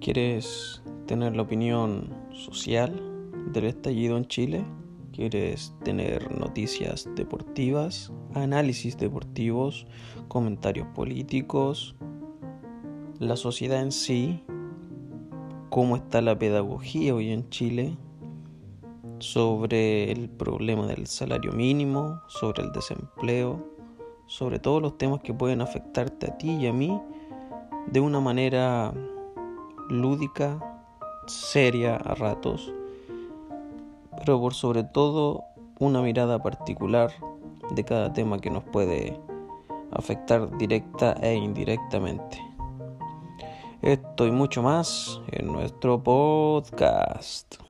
¿Quieres tener la opinión social del estallido en Chile? ¿Quieres tener noticias deportivas, análisis deportivos, comentarios políticos, la sociedad en sí, cómo está la pedagogía hoy en Chile, sobre el problema del salario mínimo, sobre el desempleo, sobre todos los temas que pueden afectarte a ti y a mí de una manera lúdica, seria a ratos, pero por sobre todo una mirada particular de cada tema que nos puede afectar directa e indirectamente. Esto y mucho más en nuestro podcast.